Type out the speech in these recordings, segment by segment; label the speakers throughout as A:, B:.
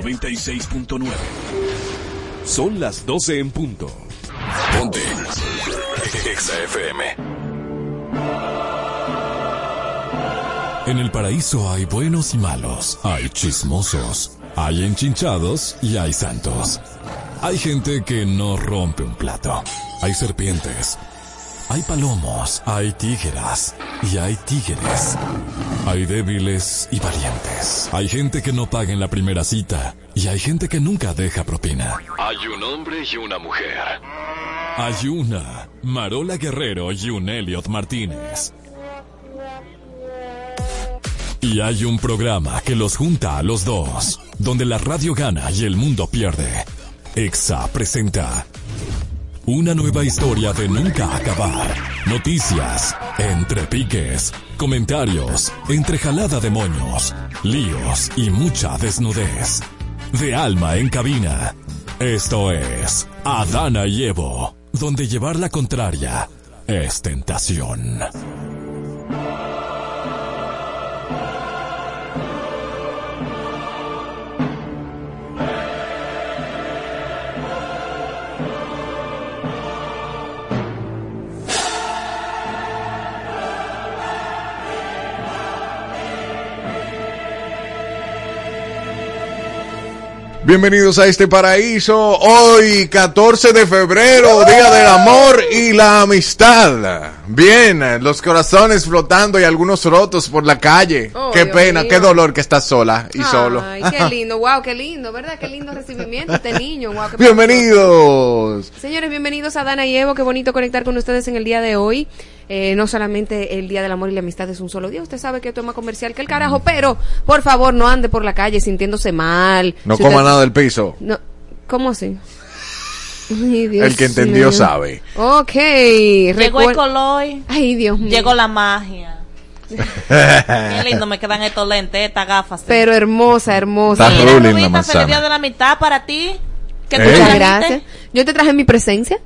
A: 96.9. Son las 12 en punto. Ponte. Exa FM. En el paraíso hay buenos y malos. Hay chismosos. Hay enchinchados y hay santos. Hay gente que no rompe un plato. Hay serpientes. Hay palomos, hay tígeras y hay tigres. Hay débiles y valientes. Hay gente que no paga en la primera cita y hay gente que nunca deja propina. Hay un hombre y una mujer. Hay una Marola Guerrero y un Elliot Martínez. Y hay un programa que los junta a los dos, donde la radio gana y el mundo pierde. EXA presenta una nueva historia de nunca acabar. Noticias, entre piques, comentarios, entre jalada de moños, líos y mucha desnudez. De alma en cabina. Esto es Adana y Evo, donde llevar la contraria es tentación.
B: Bienvenidos a este paraíso. Hoy, 14 de febrero, Día del Amor y la Amistad. Bien, los corazones flotando y algunos rotos por la calle.
C: Oh,
B: qué
C: Dios
B: pena,
C: mío.
B: qué dolor que estás sola y solo.
C: Ay, qué lindo, wow, qué lindo, ¿verdad? Qué lindo recibimiento este niño, wow. qué
B: Bienvenidos.
C: Señores, bienvenidos a Dana y Evo. Qué bonito conectar con ustedes en el día de hoy. Eh, no solamente el Día del Amor y la Amistad es un solo día. Usted sabe que esto es más comercial que el carajo, pero por favor no ande por la calle sintiéndose mal.
B: No
C: Si
B: coma
C: usted-
B: nada del piso.
C: No, ¿Cómo así? Ay, Dios
B: El que entendió
C: mío.
B: sabe.
C: Ok.
D: Llegó el color,
C: Ay, Dios mío.
D: llegó la magia. Qué lindo me quedan estos lentes, estas gafas.
C: Pero hermosa, hermosa.
B: Está
D: Mira,
B: ruling la
D: Rubita,
B: manzana.
D: feliz día de la mitad para ti. ¿Qué tú
B: Eh.
C: Muchas gracias. Yo te traje mi presencia.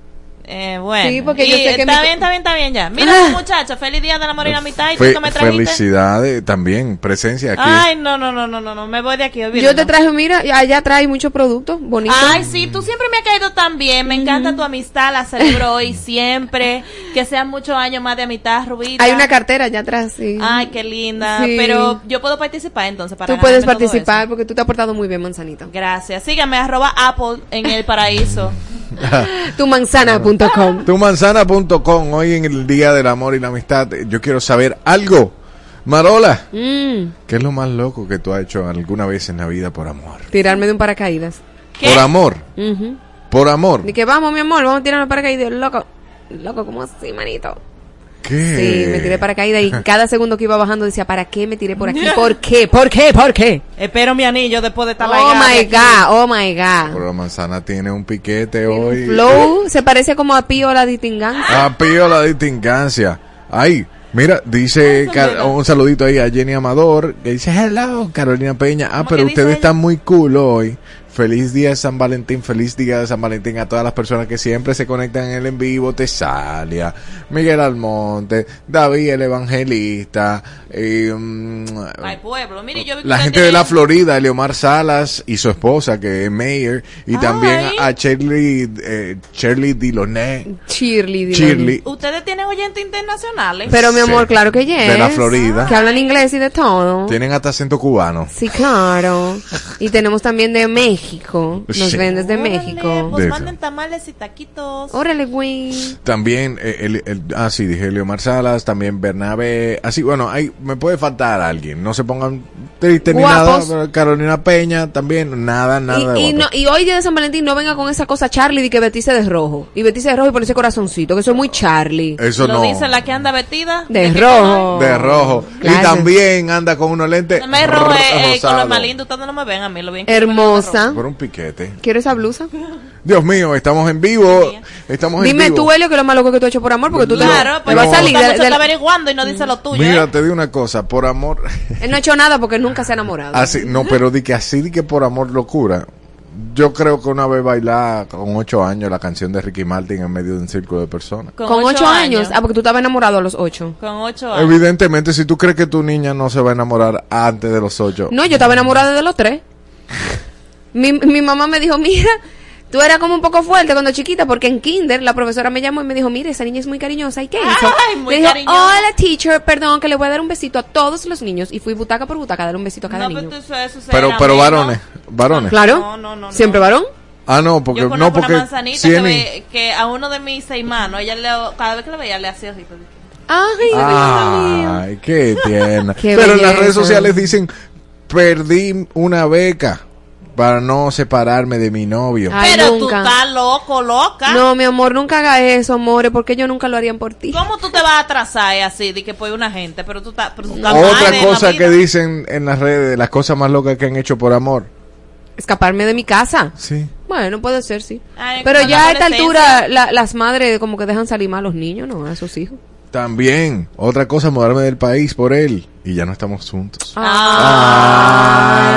D: Eh, bueno.
C: Sí, porque
D: Y
C: yo sé que
D: está
C: mi-
D: bien, está bien, está bien ya. Mira,
C: Ah.
D: muchacho, feliz día de la amor y la mitad. ¿Y tú
B: Fe-
D: qué me trajiste?
B: felicidades también, presencia aquí.
D: Ay, no, no, no, no, no, no, me voy de aquí.
C: Yo
D: olvídalo.
C: te traje, mira, allá trae muchos productos bonitos.
D: Ay, sí, tú siempre me has caído tan bien. Me encanta tu amistad, la celebro hoy siempre. Que sean muchos años más de amistad, Rubita.
C: Hay una cartera allá atrás, sí.
D: Ay, qué linda.
C: Sí.
D: pero yo puedo participar entonces para
C: Tú puedes participar porque tú te has portado muy bien, manzanita.
D: Gracias. Síganme, arroba Apple en el paraíso.
C: Tumanzana.com.
B: Tumanzana.com, hoy en el Día del Amor y la Amistad, eh, yo quiero saber algo. Marola,
C: Mm,
B: ¿qué es lo más loco que tú has hecho alguna vez en la vida por amor?
C: tirarme de un paracaídas.
D: ¿Qué?
B: Por amor, por amor.
C: Ni que vamos, mi amor, vamos a tirarnos paracaídas. Loco, loco, ¿cómo así, manito?
B: ¿Qué?
C: Sí, me tiré paracaídas y cada segundo que iba bajando decía, ¿para qué me tiré por aquí? ¿Por qué? ¿Por qué? ¿Por qué?
D: Espero mi anillo después de estar
C: Oh my God, oh my
B: Pero
C: God.
B: la manzana tiene un piquete hoy.
C: Flow se parece como a Pío la distingancia.
B: Ah, pío la distingancia. Ay, mira, dice Car- un saludito ahí a Jenny Amador, que dice, hello, Carolina Peña. Ah,
D: ¿Cómo
B: pero ustedes
D: ella?
B: están muy cool hoy. Feliz día de San Valentín, feliz día de San Valentín a todas las personas que siempre se conectan en el en vivo, Tesalia, Miguel Almonte, David el Evangelista, eh, mm,
D: Ay, pueblo, mire, yo vi que
B: la gente de la Florida, Leomar Salas y su esposa que es Mayor, y
D: Ay.
B: también a Shirley, eh, Shirley Diloné,
C: Shirley.
D: Ustedes tienen oyentes internacionales.
C: Pero mi amor,
B: Sí.
C: claro que yes.
B: De la Florida.
C: Que hablan inglés y de todo.
B: tienen hasta acento cubano.
C: Sí, claro. Y tenemos también de México. Nos
B: Sí.
C: ven desde
D: Órale,
C: México.
D: Pues
B: De
D: manden tamales y taquitos.
C: Órale, güey.
B: También, eh, el, el- ah, sí, dije Leomar Salas, también Bernabe, así, bueno, ahí me puede faltar alguien, no se pongan tristes ni nada, Carolina Peña también, nada, nada. de
C: Y, y, no, y hoy día de San Valentín no venga con esa cosa Charlie de que vestirse de rojo. Y vestirse de rojo y ponerse corazoncito, que eso es muy Charlie.
B: Eso
D: Lo
B: no,
D: dice la que anda vestida.
C: De
D: qué
C: rojo.
B: de rojo. Y
C: Claro.
B: también anda con unos lentes?
D: No me robo eh, el
B: rosado.
D: color más lindo. Ustedes no me ven a mí, lo bien
C: Hermosa.
B: Por un piquete.
C: Quiero esa blusa.
B: Dios mío, estamos en vivo. Estamos en
C: Dime
B: vivo.
C: tú, Helio, que es lo más loco que tú has hecho por amor, porque tú te,
D: Claro,
C: te
D: pues
C: vas a salir
D: mucho
C: de, de-
D: está averiguando y no dice lo tuyo.
B: Mira,
D: ¿eh?
B: te digo una cosa, por amor.
C: Él no ha hecho nada porque nunca se ha enamorado.
B: así, no, pero di que así, di que por amor locura. Yo creo que una vez bailar con ocho años la canción de Ricky Martin en medio de un círculo de personas.
C: Con, ocho años. Ah, porque tú estabas enamorado a los ocho.
D: Con ocho años.
B: Evidentemente, si tú crees que tu niña no se va a enamorar antes de los ocho.
C: No, yo estaba enamorada de los tres. mi, mi mamá me dijo, mira, tú eras como un poco fuerte cuando chiquita, porque en kinder la profesora me llamó y me dijo, mire, esa niña es muy cariñosa. ¿Y qué hizo?
D: Ay, muy
C: le dijo,
D: cariñosa.
C: hola teacher, perdón, que le voy a dar un besito a todos los niños. Y fui butaca por butaca a dar un besito a cada
D: No,
C: niño.
D: pero eso, eso
B: Pero, pero varones, varones.
C: Claro.
D: No, no, no, no.
C: ¿Siempre varón?
B: Ah, no, porque
D: Yo
B: no porque
D: una manzanita
B: sí
D: que, a uno de mis hermanos, ella le, cada vez que le veía le hacía así. pues,
C: Ay.
B: Ay, qué tierna.
C: Qué
B: Pero en las redes sociales dicen, perdí una beca para no separarme de mi novio.
C: Ay,
D: pero
C: nunca.
D: tú estás loco, loca.
C: No, mi amor, nunca haga eso, amore, porque ellos nunca lo harían por ti.
D: ¿Cómo tú te vas a atrasar así de que por una gente? Pero tú estás, pero tú estás
B: Otra
D: mal
B: cosa que dicen en las redes, de las cosas más locas que han hecho por amor.
C: Escaparme de mi casa.
B: Sí.
C: Bueno, puede ser, sí.
D: Ay,
C: Pero ya a esta altura, la- las madres como que dejan salir más a los niños, ¿no? A sus hijos.
B: También, otra cosa, mudarme del país por él. Y ya no estamos juntos.
D: Ay,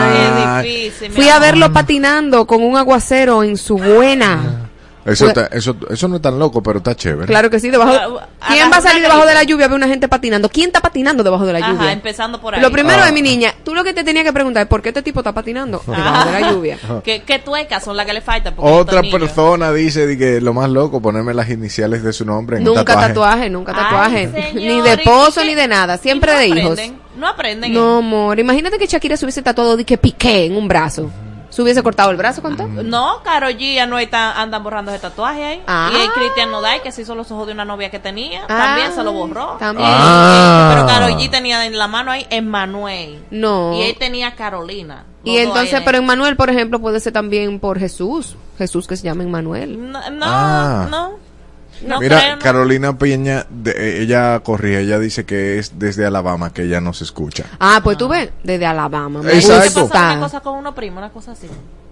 B: Ay.
D: qué difícil. mi
C: Fui a verlo patinando con un aguacero en su buena.
B: Eso,
C: Pues-
B: está- eso, eso no es tan loco, pero está chévere.
C: Claro que sí, debajo.
D: Ah,
C: ¿Quién va a salir debajo de la lluvia a ver una gente patinando? ¿Quién está patinando debajo de la
D: Ajá,
C: lluvia?
D: empezando por ahí.
C: Lo primero
B: Ah.
C: es mi niña, tú lo que te tenía que preguntar es por qué este tipo está patinando debajo de la lluvia.
D: ¿Qué, qué tuecas son las que le faltan?
B: Otra persona dice de que lo más loco, ponerme las iniciales de su nombre en un
C: Nunca
B: tatuaje.
C: tatuaje, nunca tatuaje. ni de
D: ¿y
C: esposo ni de nada,
D: ¿Y
C: siempre
D: no
C: de hijos.
D: aprenden? No aprenden.
C: No, amor, imagínate que Shakira se hubiese tatuado de que piqué en un brazo. ¿Se hubiese cortado el brazo con todo?
D: No, Caro G ya no está, andan borrando ese tatuaje ahí.
C: Ah.
D: Y el Cristian Nodal, que se hizo los ojos de una novia que tenía,
C: Ah,
D: también se lo borró.
C: también.
B: Ah.
D: Pero Caro G tenía en la mano ahí Emmanuel.
C: No.
D: Y él tenía Carolina.
C: Y entonces,
D: ahí
C: pero Emmanuel, por ejemplo, puede ser también por Jesús. Jesús que se llama Emmanuel.
D: No, no,
B: Ah.
D: no. No
B: Mira,
D: creo, no.
B: Carolina Peña, de- eh, ella corrige, ella dice que es desde Alabama, que ella no se escucha.
C: Ah, pues tú ves, desde Alabama.
B: Exacto.
D: ¿Qué pasa una cosa con unos primos, una cosa así?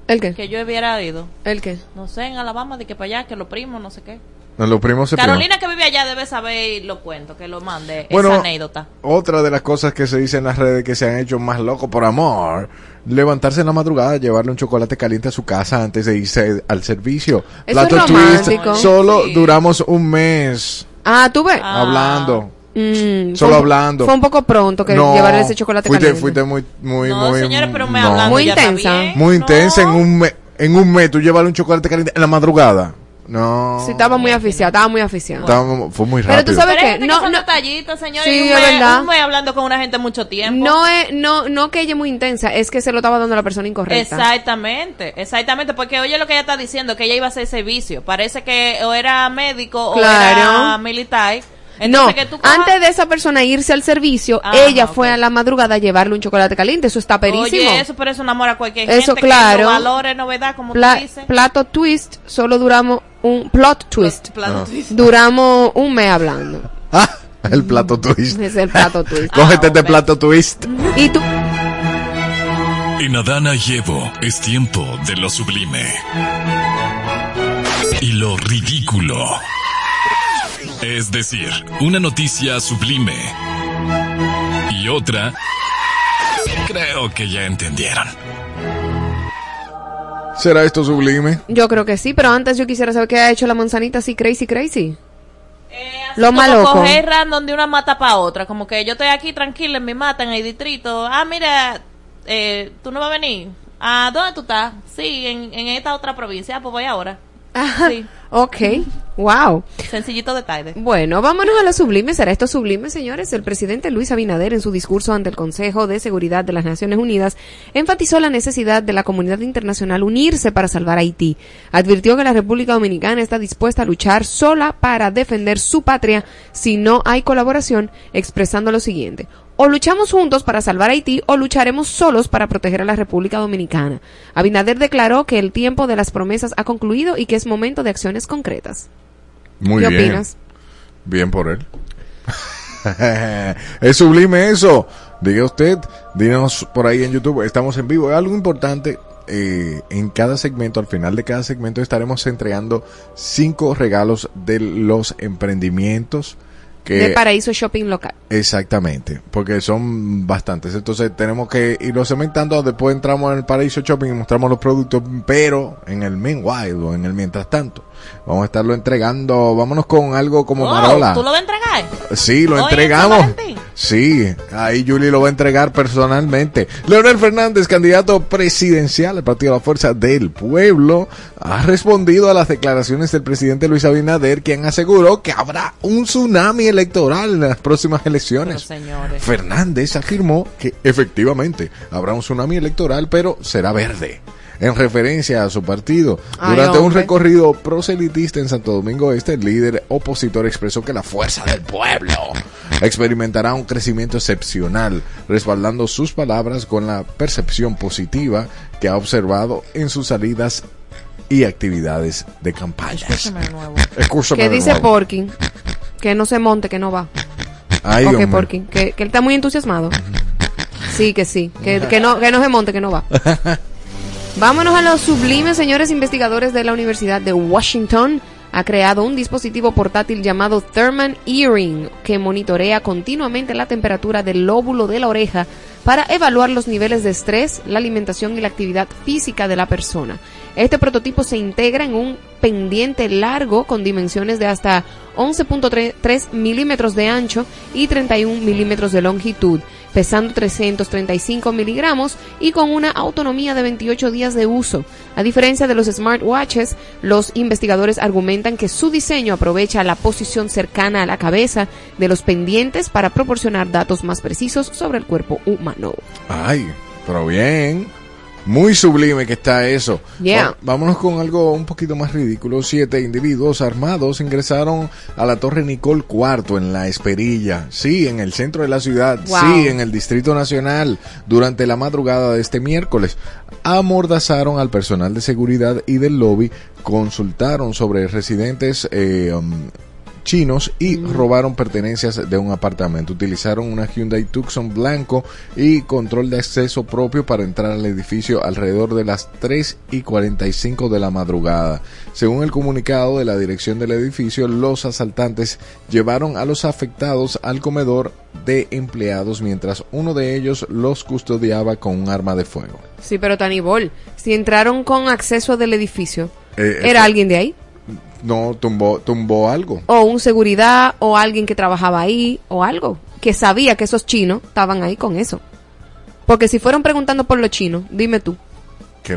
C: ¿El qué?
D: Que yo hubiera oído.
C: ¿El qué?
D: No sé, en Alabama, de que para allá, que los primos, no sé qué.
B: No, Los primos se
D: Carolina que vive allá debe saber lo cuento, que lo mande,
B: Bueno,
D: esa anécdota.
B: Otra de las cosas que se dice en las redes que se han hecho más locos por amor, levantarse en la madrugada, llevarle un chocolate caliente a su casa antes de irse al servicio.
C: Eso es
B: Twist,
C: romántico.
B: solo
D: Sí.
B: duramos un mes
C: Ah, tú ves.
D: Ah.
B: hablando.
C: Mm,
B: Solo
C: fue
B: hablando.
C: Fue un poco pronto que
B: No,
C: llevarle ese chocolate
B: fuiste,
C: caliente.
B: fuiste muy, muy,
D: no,
B: muy,
D: señores, pero me
B: no.
D: hablando
C: Muy intensa.
B: muy
D: No.
B: intensa en un mes, en un mes tú llevarle un chocolate caliente en la madrugada. No.
C: Sí, estaba muy aficiado, estaba muy aficiado.
B: Estaba- fue muy
C: Pero
B: rápido.
C: tú sabes
D: Pero
C: No,
D: que son
C: no-
D: detallitos, señores.
C: Sí,
D: un
C: es
D: mes-
C: verdad.
D: Un mes hablando con una gente mucho tiempo.
C: No es, no, no que ella es muy intensa, es que se lo estaba dando a la persona incorrecta.
D: Exactamente, exactamente, porque oye lo que ella está diciendo, que ella iba a hacer servicio. Parece que o era médico o era militar.
C: No,
D: Entonces que tú cojas-
C: antes de esa persona irse al servicio,
D: Ah,
C: ella fue a la madrugada a llevarle un chocolate caliente. Eso está perísimo.
D: Oye, eso pero eso enamora a cualquier
C: Eso,
D: gente
C: claro.
D: que valore novedad, como
C: Pla-
D: tú dices.
C: plato twist, solo duramos un plot twist.
D: Plato
B: Ah.
D: twist.
C: Duramos un mes hablando.
B: Ah, el plato twist.
C: Es el plato twist.
B: Cógete
D: Ah,
B: este
D: ok.
B: plato twist.
C: Y tú,
A: En Adana y Evo es tiempo de lo sublime. Y lo ridículo. Es decir, una noticia sublime. Y otra... Creo que ya entendieron.
B: ¿Será esto sublime?
C: yo creo que sí, pero antes yo quisiera saber qué ha hecho la manzanita así crazy crazy.
D: Eh, así
C: Lo loco.
D: coger random de una mata para otra. Como que yo estoy aquí tranquila en mi mata, en el distrito. Ah, mira, eh, tú no vas a venir. Ah, ¿dónde tú estás? Sí, en, en esta otra provincia. Ah, pues voy ahora. Sí,
C: Ok, wow.
D: sencillito detalle.
C: Bueno, vámonos a lo sublime. ¿Será esto sublime, señores? El presidente Luis Abinader, en su discurso ante el Consejo de Seguridad de las Naciones Unidas, enfatizó la necesidad de la comunidad internacional unirse para salvar a Haití. Advirtió que la República Dominicana está dispuesta a luchar sola para defender su patria si no hay colaboración, expresando lo siguiente. O luchamos juntos para salvar a Haití o lucharemos solos para proteger a la República Dominicana. Abinader declaró que el tiempo de las promesas ha concluido y que es momento de acciones concretas.
B: Muy
C: ¿Qué
B: bien.
C: opinas?
B: Bien por él. es sublime eso. Diga usted, díganos por ahí en YouTube. Estamos en vivo. Es algo importante. eh, en cada segmento, al final de cada segmento, estaremos entregando cinco regalos de los emprendimientos que
C: de Paraíso Shopping Local.
B: Exactamente, porque son bastantes. Entonces tenemos que irlo cementando. Después entramos en el Paraíso Shopping y mostramos los productos, pero en el meanwhile o en el mientras tanto, vamos a estarlo entregando. Vámonos con algo como
D: Oh,
B: Marola.
D: ¿Tú lo vas a entregar?
B: Sí, lo
D: Hoy
B: entregamos. Sí, ahí Julie lo va a entregar personalmente. Leonel Fernández, candidato presidencial del Partido de la Fuerza del Pueblo, ha respondido a las declaraciones del presidente Luis Abinader, quien aseguró que habrá un tsunami electoral en las próximas elecciones. Fernández afirmó que efectivamente habrá un tsunami electoral, pero será verde. En referencia a su partido,
C: Ay,
B: durante un recorrido proselitista en Santo Domingo Este, el líder opositor expresó que la fuerza del pueblo experimentará un crecimiento excepcional, respaldando sus palabras con la percepción positiva que ha observado en sus salidas y actividades de campaña.
C: Que dice. Porkin que no se monte, que no va.
B: Ay,
C: ok,
B: hombre.
C: Porkin, que, que él está muy entusiasmado. Sí, que sí, que, que no, que no se monte, que no va. Vámonos a los sublimes señores investigadores de la Universidad de Washington. Ha creado un dispositivo portátil llamado Therman Earring que monitorea continuamente la temperatura del lóbulo de la oreja para evaluar los niveles de estrés, la alimentación y la actividad física de la persona. Este prototipo se integra en un pendiente largo con dimensiones de hasta 11.3 milímetros de ancho y 31 milímetros de longitud, pesando 335 miligramos y con una autonomía de 28 días de uso. A diferencia de los smartwatches, los investigadores argumentan que su diseño aprovecha la posición cercana a la cabeza de los pendientes para proporcionar datos más precisos sobre el cuerpo humano.
B: Ay, pero bien. Muy sublime que está eso.
C: Yeah.
B: Vámonos con algo un poquito más ridículo. Siete individuos armados ingresaron a la Torre Nicole IV en La Esperilla. Sí, en el centro de la ciudad.
C: Wow.
B: Sí, en el Distrito Nacional. Durante la madrugada de este miércoles. Amordazaron al personal de seguridad y del lobby. Consultaron sobre residentes eh, um, chinos y robaron pertenencias de un apartamento. Utilizaron una Hyundai Tucson blanco y control de acceso propio para entrar al edificio alrededor de las 3 y 45 de la madrugada. Según el comunicado de la dirección del edificio, los asaltantes llevaron a los afectados al comedor de empleados mientras uno de ellos los custodiaba con un arma de fuego.
C: Sí, pero Tanibol, si entraron con acceso del edificio,
B: Eh,
C: ¿era alguien de ahí?
B: No, tumbó, tumbó algo.
C: o un seguridad o alguien que trabajaba ahí o algo que sabía que esos chinos estaban ahí con eso. Porque si fueron preguntando por los chinos, dime tú,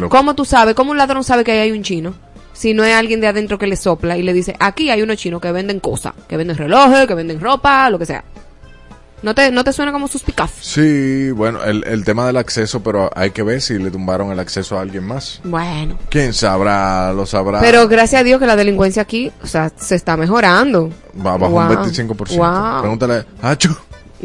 C: ¿cómo tú sabes? ¿Cómo un ladrón sabe que ahí hay un chino? Si no es alguien de adentro que le sopla y le dice, aquí hay unos chinos que venden cosas, que venden relojes, que venden ropa, lo que sea. ¿No te, no te suena como suspicaz?
B: Sí, bueno, el, el tema del acceso, pero hay que ver si le tumbaron el acceso a alguien más.
C: Bueno.
B: ¿Quién sabrá? Lo sabrá.
C: Pero gracias a Dios que la delincuencia aquí, o sea, se está mejorando.
B: Va bajo
C: Wow.
B: un 25%.
C: Wow.
B: Pregúntale, Hacho.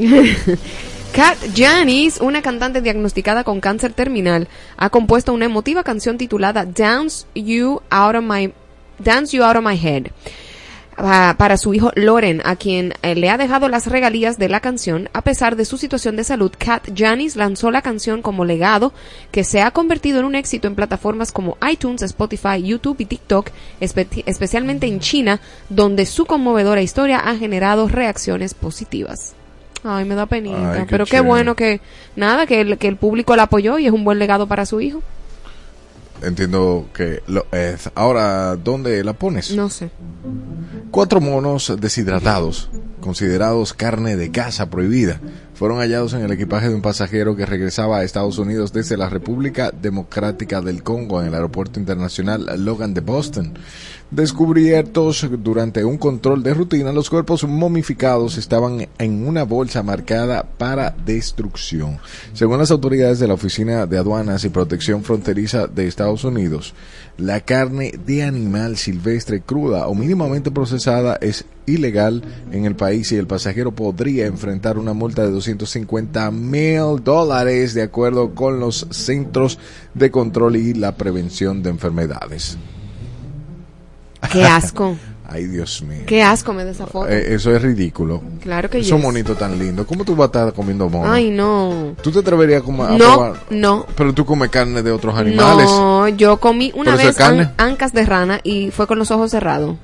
C: Kat Janis, una cantante diagnosticada con cáncer terminal, ha compuesto una emotiva canción titulada Dance You Out of My Dance You Out of My Head para su hijo Loren, a quien eh, le ha dejado las regalías de la canción. A pesar de su situación de salud, Kat Janis lanzó la canción como legado que se ha convertido en un éxito en plataformas como iTunes, Spotify, YouTube y TikTok, espe- especialmente en China, donde su conmovedora historia ha generado reacciones positivas. Ay, me da penita.
B: Ay, qué
C: pero qué bueno que, nada, que el, que el público la apoyó y es un buen legado para su hijo.
B: Entiendo que lo es. Ahora, ¿dónde la pones?
C: No sé.
B: Cuatro monos deshidratados, considerados carne de caza prohibida, fueron hallados en el equipaje de un pasajero que regresaba a Estados Unidos desde la República Democrática del Congo en el aeropuerto internacional Logan de Boston. Descubiertos durante un control de rutina, los cuerpos momificados estaban en una bolsa marcada para destrucción. Según las autoridades de la Oficina de Aduanas y Protección Fronteriza de Estados Unidos, la carne de animal silvestre cruda o mínimamente procesada es ilegal en el país y el pasajero podría enfrentar una multa de 250 mil dólares de acuerdo con los Centros de Control y la Prevención de Enfermedades.
C: Qué asco.
B: Ay, Dios mío.
C: Qué asco me da esa foto.
B: Eh, eso es ridículo.
C: claro que
B: Esos
C: yes.
B: monitos tan lindos. ¿Cómo tú vas a estar comiendo mono?
C: Ay, no.
B: ¿Tú te atreverías a, comer- a
C: No,
B: probar?
C: no.
B: Pero tú comes carne de otros animales.
C: No, yo comí una
B: ¿Pero eso
C: vez an- ancas de rana y fue con los ojos cerrados.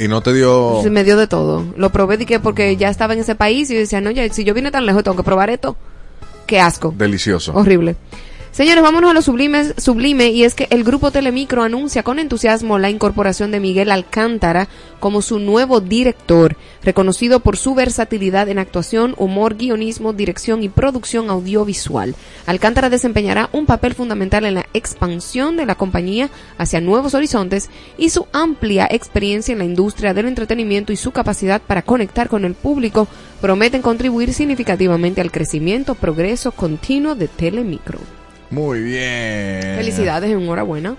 B: Y no te dio...
C: Se me dio de todo. Lo probé que porque ya estaba en ese país y yo decía, no, ya, si yo vine tan lejos tengo que probar esto. Qué asco.
B: Delicioso.
C: Horrible. Señores, vámonos a lo sublime, sublime y es que el grupo Telemicro anuncia con entusiasmo la incorporación de Miguel Alcántara como su nuevo director, reconocido por su versatilidad en actuación, humor, guionismo, dirección y producción audiovisual. Alcántara desempeñará un papel fundamental en la expansión de la compañía hacia nuevos horizontes y su amplia experiencia en la industria del entretenimiento y su capacidad para conectar con el público prometen contribuir significativamente al crecimiento, progreso continuo de Telemicro.
B: Muy bien.
C: Felicidades, enhorabuena.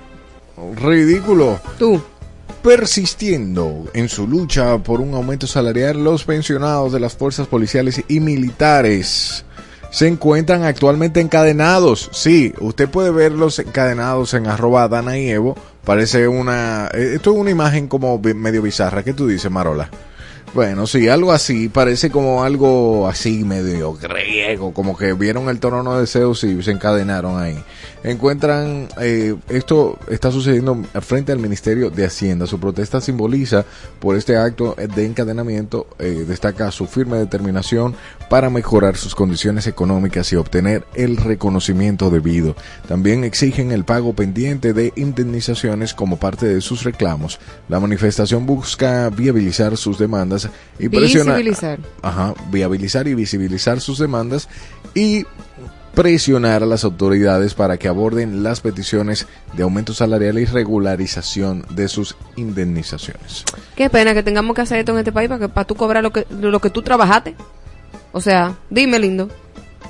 B: Ridículo.
C: Tú.
B: Persistiendo en su lucha por un aumento salarial, los pensionados de las fuerzas policiales y militares se encuentran actualmente encadenados. Sí, usted puede verlos encadenados en arroba Dana y Evo. Parece una... eh, Esto es una imagen como medio bizarra. ¿Qué tú dices, Marola? Bueno, sí, algo así, parece como algo así medio griego, como que vieron el trono de Zeus y se encadenaron ahí. Encuentran, eh, esto está sucediendo frente al Ministerio de Hacienda. Su protesta simboliza por este acto de encadenamiento, eh, destaca su firme determinación para mejorar sus condiciones económicas y obtener el reconocimiento debido. También exigen el pago pendiente de indemnizaciones como parte de sus reclamos. La manifestación busca viabilizar sus demandas y presionar
C: Visibilizar.
B: ajá, viabilizar y visibilizar sus demandas y presionar a las autoridades para que aborden las peticiones de aumento salarial y regularización de sus indemnizaciones.
C: Qué pena que tengamos que hacer esto en este país para que para tú cobrar lo que lo que tú trabajaste. O sea, dime lindo.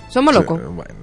C: Somos locos.
B: Sí, bueno,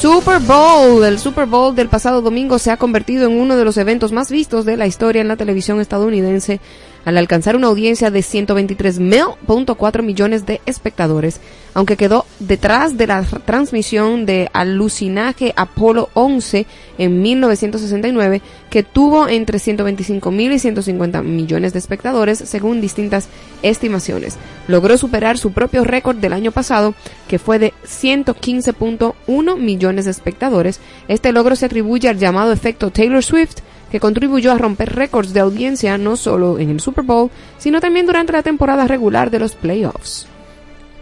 C: Super Bowl, el Super Bowl del pasado domingo se ha convertido en uno de los eventos más vistos de la historia en la televisión estadounidense al alcanzar una audiencia de 123.4 millones de espectadores, aunque quedó detrás de la transmisión de Alucinaje Apolo 11 en 1969, que tuvo entre 125.000 y 150 millones de espectadores, según distintas estimaciones. Logró superar su propio récord del año pasado, que fue de 115.1 millones de espectadores. Este logro se atribuye al llamado efecto Taylor Swift, que contribuyó a romper récords de audiencia no solo en el Super Bowl, sino también durante la temporada regular de los playoffs.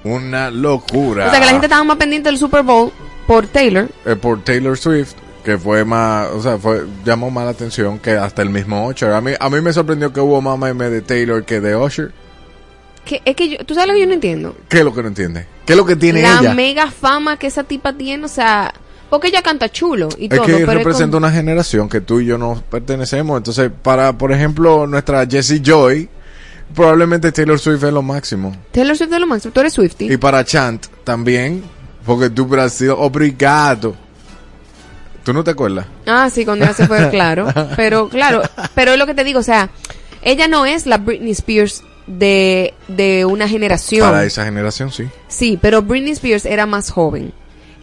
B: una locura.
C: O sea que la gente estaba más pendiente del Super Bowl por Taylor.
B: Eh, por Taylor Swift que fue más, o sea, fue llamó más la atención que hasta el mismo Usher. A mí a mí me sorprendió que hubo más meme de Taylor que de Usher.
C: Que, es que yo, tú sabes lo que yo no entiendo.
B: ¿Qué es lo que no entiende? ¿Qué es lo que tiene
C: la
B: ella?
C: mega fama que esa tipa tiene, o sea, porque ella canta chulo y
B: Es
C: todo,
B: que
C: pero es
B: representa
C: como-
B: una generación que tú y yo no pertenecemos. Entonces, para, por ejemplo, nuestra Jessie Joy, probablemente Taylor Swift es lo máximo.
C: Taylor Swift de lo máximo, tú eres Swifty.
B: Y para Chant también, porque tú hubieras sido obrigado. ¿Tú no te acuerdas?
C: Ah, sí, cuando ella se fue, claro. Pero, claro, pero es lo que te digo, o sea, ella no es la Britney Spears de, de una generación.
B: Para esa generación, sí.
C: Sí, pero Britney Spears era más joven.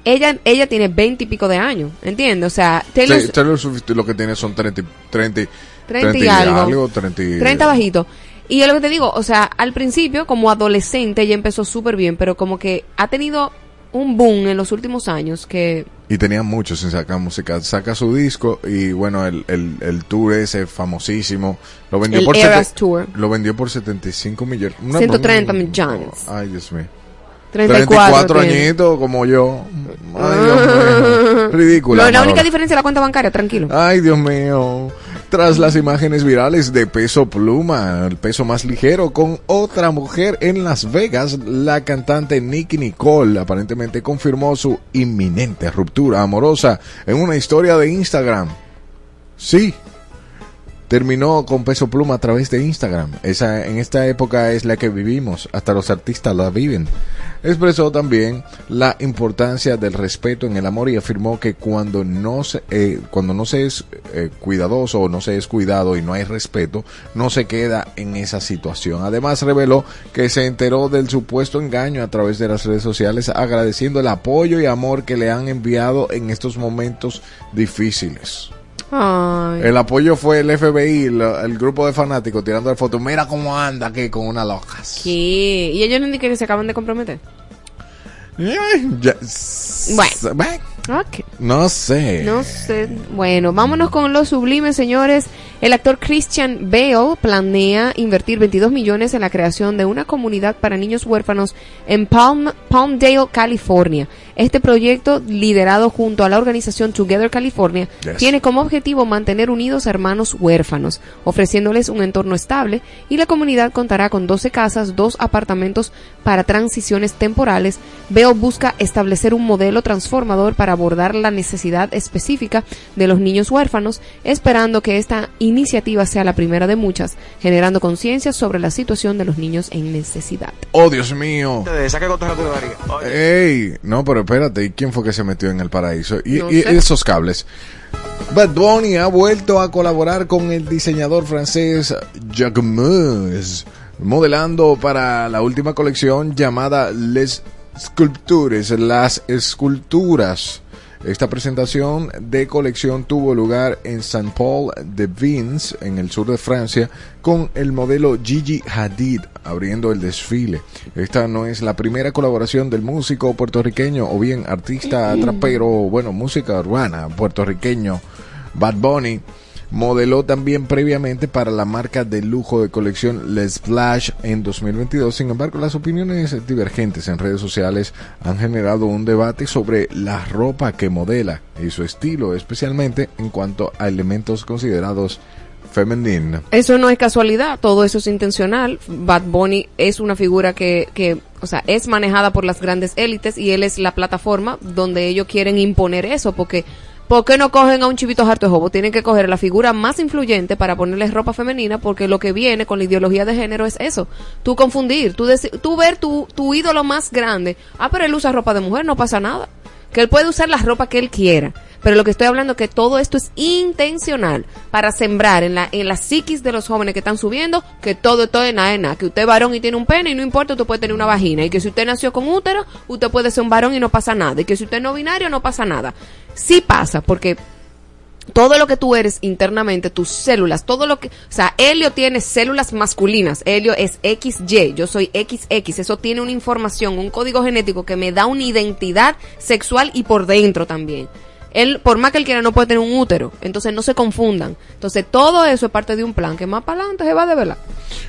C: Ella, ella tiene veinte y pico de años, ¿entiendes? O sea, Taylor,
B: Sí, Taylor Swift lo que tiene son 30, y- 30, y-
C: 30 y algo.
B: 30, y-
C: 30 bajito. Y es lo que te digo, o sea, al principio, como adolescente, ella empezó súper bien, pero como que ha tenido un boom en los últimos años que...
B: Y tenía mucho sin sacar música. Saca su disco y bueno, el, el, el tour ese famosísimo. Lo vendió
C: El
B: por
C: Eras Tour.
B: Lo vendió por 75 millones. Una-
C: 130
B: un-
C: millones.
B: Ay, Dios mío.
C: 34,
B: 34
C: tiene.
B: añitos como yo. Ay, Dios mío. Ridícula.
C: No, la única diferencia es la cuenta bancaria, tranquilo.
B: Ay, Dios mío. Tras las imágenes virales de Peso Pluma, el peso más ligero, con otra mujer en Las Vegas, la cantante Nicky Nicole aparentemente confirmó su inminente ruptura amorosa en una historia de Instagram. Sí, terminó con Peso Pluma a través de Instagram. Esa en esta época es la que vivimos, hasta los artistas la viven. Expresó también la importancia del respeto en el amor y afirmó que cuando no se eh, cuando no se es eh, cuidadoso o no se es cuidado y no hay respeto, no se queda en esa situación. Además reveló que se enteró del supuesto engaño a través de las redes sociales agradeciendo el apoyo y amor que le han enviado en estos momentos difíciles.
C: Ay.
B: El apoyo fue el FBI, lo- el grupo de fanáticos tirando de fotos. Mira cómo anda aquí con una locas.
C: ¿Qué? Y ellos no indican que se acaban de comprometer. Bueno.
B: bueno.
C: Ok.
B: No sé.
C: No sé. Bueno, vámonos con lo sublime, señores. El actor Christian Bale planea invertir 22 millones en la creación de una comunidad para niños huérfanos en Palm, Palmdale, California. Este proyecto, liderado junto a la organización Together California,
B: Yes.
C: tiene como objetivo mantener unidos a hermanos huérfanos, ofreciéndoles un entorno estable y la comunidad contará con 12 casas, dos apartamentos para transiciones temporales. Bale busca establecer un modelo transformador para abordar la necesidad específica de los niños huérfanos, esperando que esta iniciativa sea la primera de muchas, generando conciencia sobre la situación de los niños en necesidad.
B: Oh, Dios mío. Ey, no, pero espérate, ¿y quién fue que se metió en el paraíso? Y,
C: No
B: y
C: sé.
B: esos cables. Bad Bunny ha vuelto a colaborar con el diseñador francés Jacques modelando para la última colección llamada Les Sculptures, las esculturas. Esta presentación de colección tuvo lugar en Saint Paul de Vins, en el sur de Francia, con el modelo Gigi Hadid abriendo el desfile. Esta no es la primera colaboración del músico puertorriqueño o bien artista trapero, bueno, música urbana puertorriqueño Bad Bunny. Modeló también previamente para la marca de lujo de colección Les Splash en 2022. Sin embargo, las opiniones divergentes en redes sociales han generado un debate sobre la ropa que modela y su estilo, especialmente en cuanto a elementos considerados femeninos.
C: Eso no es casualidad, todo eso es intencional. Bad Bunny es una figura que, que, o sea, es manejada por las grandes élites y él es la plataforma donde ellos quieren imponer eso, porque ¿por qué no cogen a un chivito harto de jobo? Tienen que coger la figura más influyente para ponerles ropa femenina, porque lo que viene con la ideología de género es eso. Tú confundir, tú, tú ver tu, tu ídolo más grande. Ah, pero él usa ropa de mujer, no pasa nada. Que él puede usar la ropa que él quiera. Pero lo que estoy hablando es que todo esto es intencional para sembrar en la, en la psiquis de los jóvenes que están subiendo que todo nada, es nada. Que usted es varón y tiene un pene y no importa, usted puede tener una vagina. Y que si usted nació con útero, usted puede ser un varón y no pasa nada. Y que si usted es no binario, no pasa nada. Sí pasa, porque todo lo que tú eres internamente, tus células, todo lo que, o sea, Helio tiene células masculinas, Helio es XY, yo soy XX, eso tiene una información, un código genético que me da una identidad sexual y por dentro también. Él, por más que él quiera, no puede tener un útero, entonces no se confundan. Entonces todo eso es parte de un plan que más para adelante se va de verdad.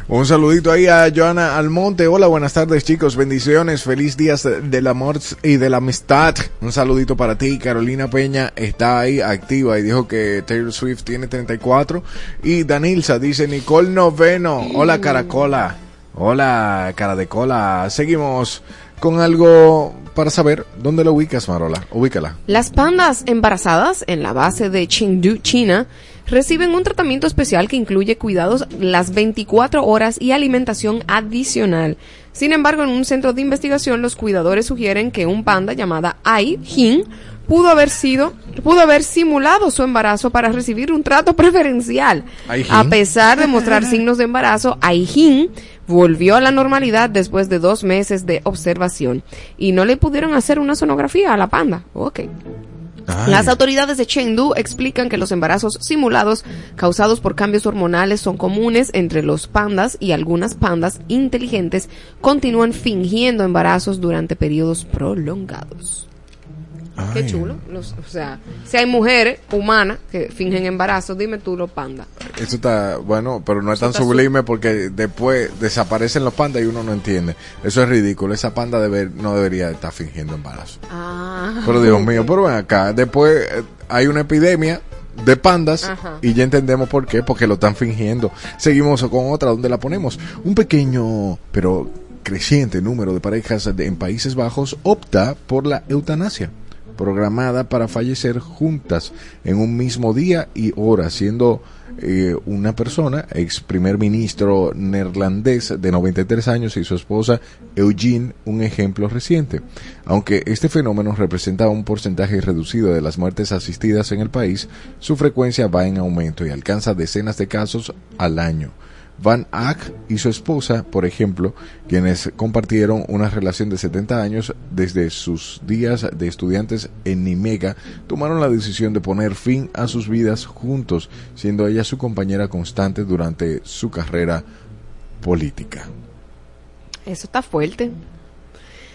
B: Un saludito ahí a Joana Almonte. Hola, buenas tardes chicos, bendiciones, feliz días del amor y de la amistad. Un saludito para ti. Carolina Peña está ahí activa y dijo que Taylor Swift tiene 34. Y Danilza dice Nicole Noveno. Hola Caracola. Hola cara de cola. Seguimos con algo para saber dónde lo ubicas, Marola. Ubícala.
C: Las pandas embarazadas en la base de Chengdu, China, reciben un tratamiento especial que incluye cuidados las 24 horas y alimentación adicional. Sin embargo, en un centro de investigación, los cuidadores sugieren que un panda llamada Ai Jin pudo haber sido, pudo haber simulado su embarazo para recibir un trato preferencial. A pesar de mostrar signos de embarazo, Ai Jin volvió a la normalidad después de dos meses de observación y no le pudieron hacer una sonografía a la panda. Ok.
B: Ay.
C: Las autoridades de Chengdu explican que los embarazos simulados causados por cambios hormonales son comunes entre los pandas y algunas pandas inteligentes continúan fingiendo embarazos durante periodos prolongados. Qué
B: Ay.
C: chulo. Los- o sea, si hay mujeres humanas que fingen embarazos, dime tú los pandas.
B: Eso está bueno, pero no es tan
C: su-
B: sublime porque después desaparecen los pandas y uno no entiende. Eso es ridículo. Esa panda debe- no debería estar fingiendo embarazo.
C: Ah.
B: Pero Dios mío, pero ven acá. Después eh, hay una epidemia de pandas
C: Ajá.
B: y ya entendemos por qué, porque lo están fingiendo. Seguimos con otra donde la ponemos. Un pequeño, pero creciente número de parejas de- en Países Bajos opta por la eutanasia programada para fallecer juntas en un mismo día y hora, siendo eh, una persona, ex primer ministro neerlandés de 93 años y su esposa Eugene, un ejemplo reciente. Aunque este fenómeno representa un porcentaje reducido de las muertes asistidas en el país, su frecuencia va en aumento y alcanza decenas de casos al año. Van Ack y su esposa, por ejemplo, quienes compartieron una relación de 70 años desde sus días de estudiantes en Nimega, tomaron la decisión de poner fin a sus vidas juntos, siendo ella su compañera constante durante su carrera política.
C: Eso está fuerte.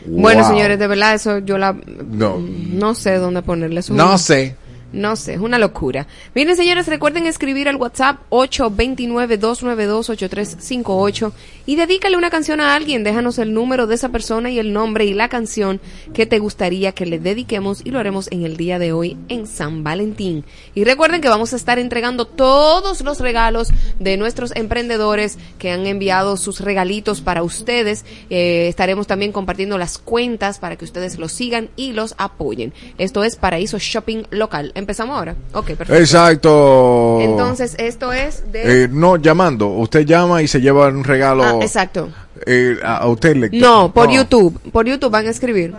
C: Bueno, señores, de verdad, eso yo la...
B: No.
C: No sé dónde ponerle. Es
B: No sé.
C: No sé, es una locura. Miren, señores, recuerden escribir al WhatsApp 829-292-8358 y dedícale una canción a alguien. Déjanos el número de esa persona y el nombre y la canción que te gustaría que le dediquemos y lo haremos en el día de hoy en San Valentín. Y recuerden que vamos a estar entregando todos los regalos de nuestros emprendedores que han enviado sus regalitos para ustedes. Eh, estaremos también compartiendo las cuentas para que ustedes los sigan y los apoyen. Esto es Paraíso Shopping Local. ¿Empezamos ahora? Ok, perfecto.
B: Exacto.
C: Entonces, esto es de...
B: Eh, no, llamando. Usted llama y se lleva un regalo.
C: Ah, exacto.
B: eh, a, usted le.
C: No, por YouTube. Por YouTube van a escribir.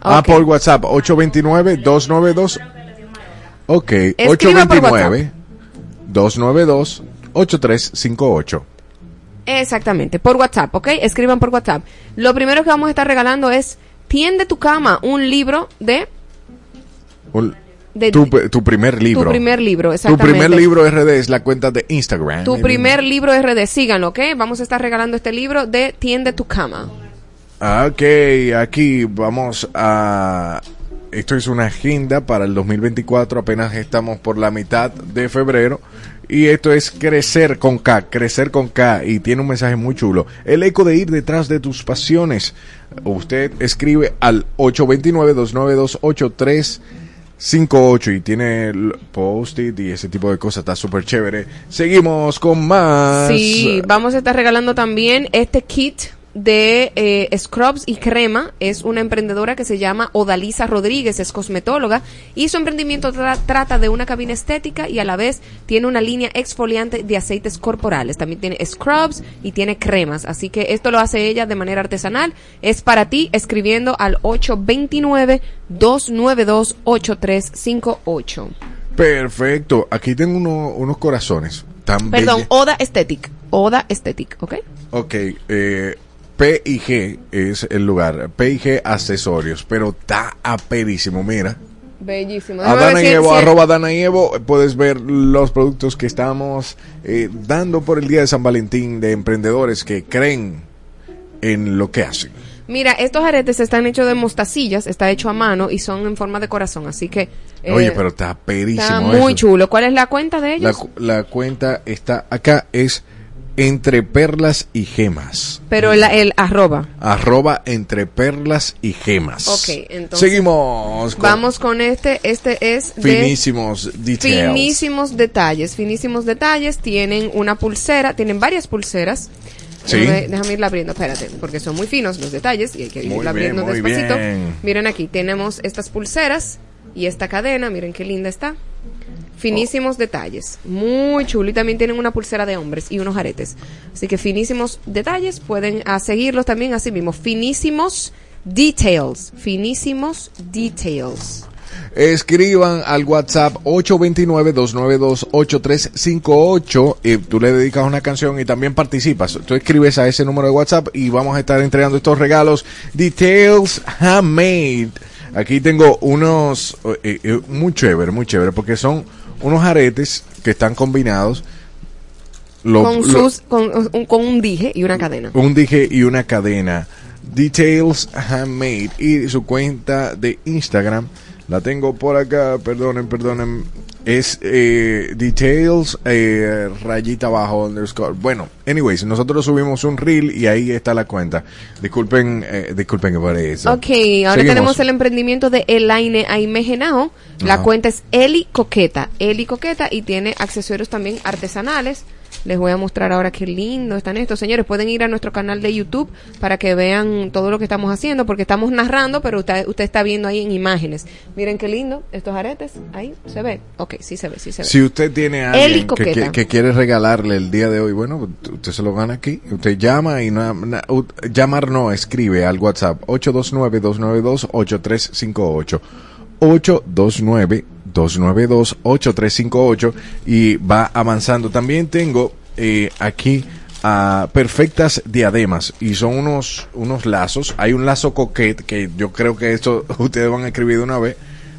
B: Ah,
C: Ok.
B: por WhatsApp. 829-292. Ok.
C: Escriba por
B: 829-292-8358.
C: Exactamente, por WhatsApp, ¿ok? Escriban por WhatsApp. Lo primero que vamos a estar regalando es Tiende tu cama, un libro de...
B: Un-
C: de
B: Tu, tu primer libro.
C: Tu primer libro,
B: Tu
C: exactamente.
B: primer libro RD es la cuenta de Instagram.
C: Tu
B: Eh,
C: primer libro RD, síganlo, ¿ok? Vamos a estar regalando este libro de Tiende tu cama.
B: Ah, Ok, aquí vamos a... Esto es una agenda para el 2024, apenas estamos por la mitad de febrero. Y esto es crecer con K, crecer con K. Y tiene un mensaje muy chulo. El eco de ir detrás de tus pasiones. Usted escribe al 829-292-8358 y tiene post-it y ese tipo de cosas. Está súper chévere. Seguimos con más.
C: Sí, vamos a estar regalando también este kit de eh, scrubs y crema. Es una emprendedora que se llama Odalisa Rodríguez, es cosmetóloga y su emprendimiento tra- trata de una cabina estética y a la vez tiene una línea exfoliante de aceites corporales. También tiene scrubs y tiene cremas. Así que esto lo hace ella de manera artesanal. Es para ti escribiendo al 829-292-8358.
B: Perfecto. Aquí tengo uno- unos corazones. Tan
C: Perdón. Oda Aesthetic. Oda Aesthetic, ¿ok?
B: Ok, eh, P y G es el lugar. P y G accesorios, pero está aperísimo, mira.
C: Bellísimo.
B: A Dana y Evo, arroba Dana y Evo, puedes ver los productos que estamos eh, dando por el Día de San Valentín de emprendedores que creen en lo que hacen.
C: Mira, estos aretes están hechos de mostacillas, está hecho a mano y son en forma de corazón, así que... eh,
B: Oye, pero está aperísimo.
C: Está muy
B: eso.
C: chulo. ¿Cuál es la cuenta de
B: La,
C: ellos?
B: cu- la cuenta está acá, es entre perlas y gemas.
C: Pero el, el arroba.
B: arroba entre perlas y gemas.
C: Ok, entonces-
B: Seguimos con
C: Vamos con este. Este es de
B: finísimos details.
C: finísimos detalles. Finísimos detalles. Tienen una pulsera, tienen varias pulseras.
B: Sí.
C: Déjame, déjame irla abriendo, espérate, porque son muy finos los detalles y hay que irla abriendo despacito.
B: bien.
C: Miren aquí, tenemos estas pulseras y esta cadena, miren qué linda está. Finísimos detalles, muy chulo. Y también tienen una pulsera de hombres y unos aretes. Así que finísimos detalles, pueden ah, seguirlos también así mismo. Finísimos details, finísimos details.
B: Escriban al WhatsApp 829-292-8358 y tú le dedicas una canción y también participas. Tú escribes a ese número de WhatsApp y vamos a estar entregando estos regalos. Details Handmade. Aquí tengo unos eh, eh, muy chévere, muy chévere, porque son unos aretes que están combinados. Lo-
C: con,
B: lo-
C: sus, con, un, con un dije y una cadena.
B: un dije y una cadena. Details Handmade y su cuenta de Instagram la tengo por acá, perdonen, perdonen. Es eh, Details eh, rayita abajo underscore. Bueno, anyways, nosotros subimos un reel y ahí está la cuenta. Disculpen, eh, disculpen por eso.
C: Ok, ahora
B: Seguimos.
C: tenemos el emprendimiento de Elaine Aime Genao. La
B: Ajá.
C: cuenta es Eli Coqueta. Eli Coqueta y tiene accesorios también artesanales. Les voy a mostrar ahora qué lindo están estos. Señores, pueden ir a nuestro canal de YouTube para que vean todo lo que estamos haciendo, porque estamos narrando, pero usted, usted está viendo ahí en imágenes. Miren qué lindo estos aretes. Ahí se ve. Ok, sí se ve, sí se ve.
B: Si usted tiene a alguien que,
C: Coqueta.
B: que- que quiere regalarle el día de hoy, bueno, usted se lo gana aquí. Usted llama y na- llamar no, escribe al WhatsApp 829-292-8358. 829-292-8358 y va avanzando. También tengo eh, aquí a perfectas diademas y son unos, unos lazos. Hay un lazo coquet que yo creo que esto ustedes van a escribir de una vez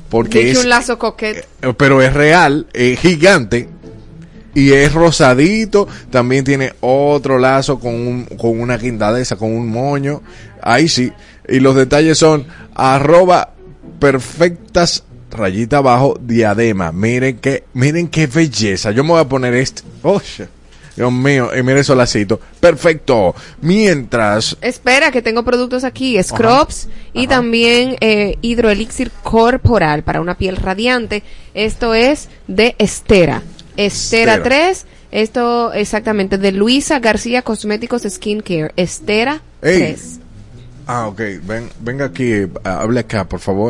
B: porque
C: Dije
B: es
C: un lazo coquete.
B: eh, pero es real, es gigante y es rosadito. También tiene otro lazo con, un, con una guindadeza, con un moño. Ahí sí, Y los detalles son arroba perfectas rayita abajo diadema. Miren que, miren qué belleza. Yo me voy a poner este. Oh. Dios mío, y mire solacito. Perfecto. Mientras,
C: Espera, que tengo productos aquí, scrubs y
B: Ajá.
C: también eh, hidroelixir corporal para una piel radiante. Esto es de Estera. Estera
B: Estera.
C: 3. Esto exactamente de Luisa García Cosméticos Skincare. Estera
B: Ey.
C: 3.
B: Ah, ok. Ven, venga aquí, hable acá, por favor.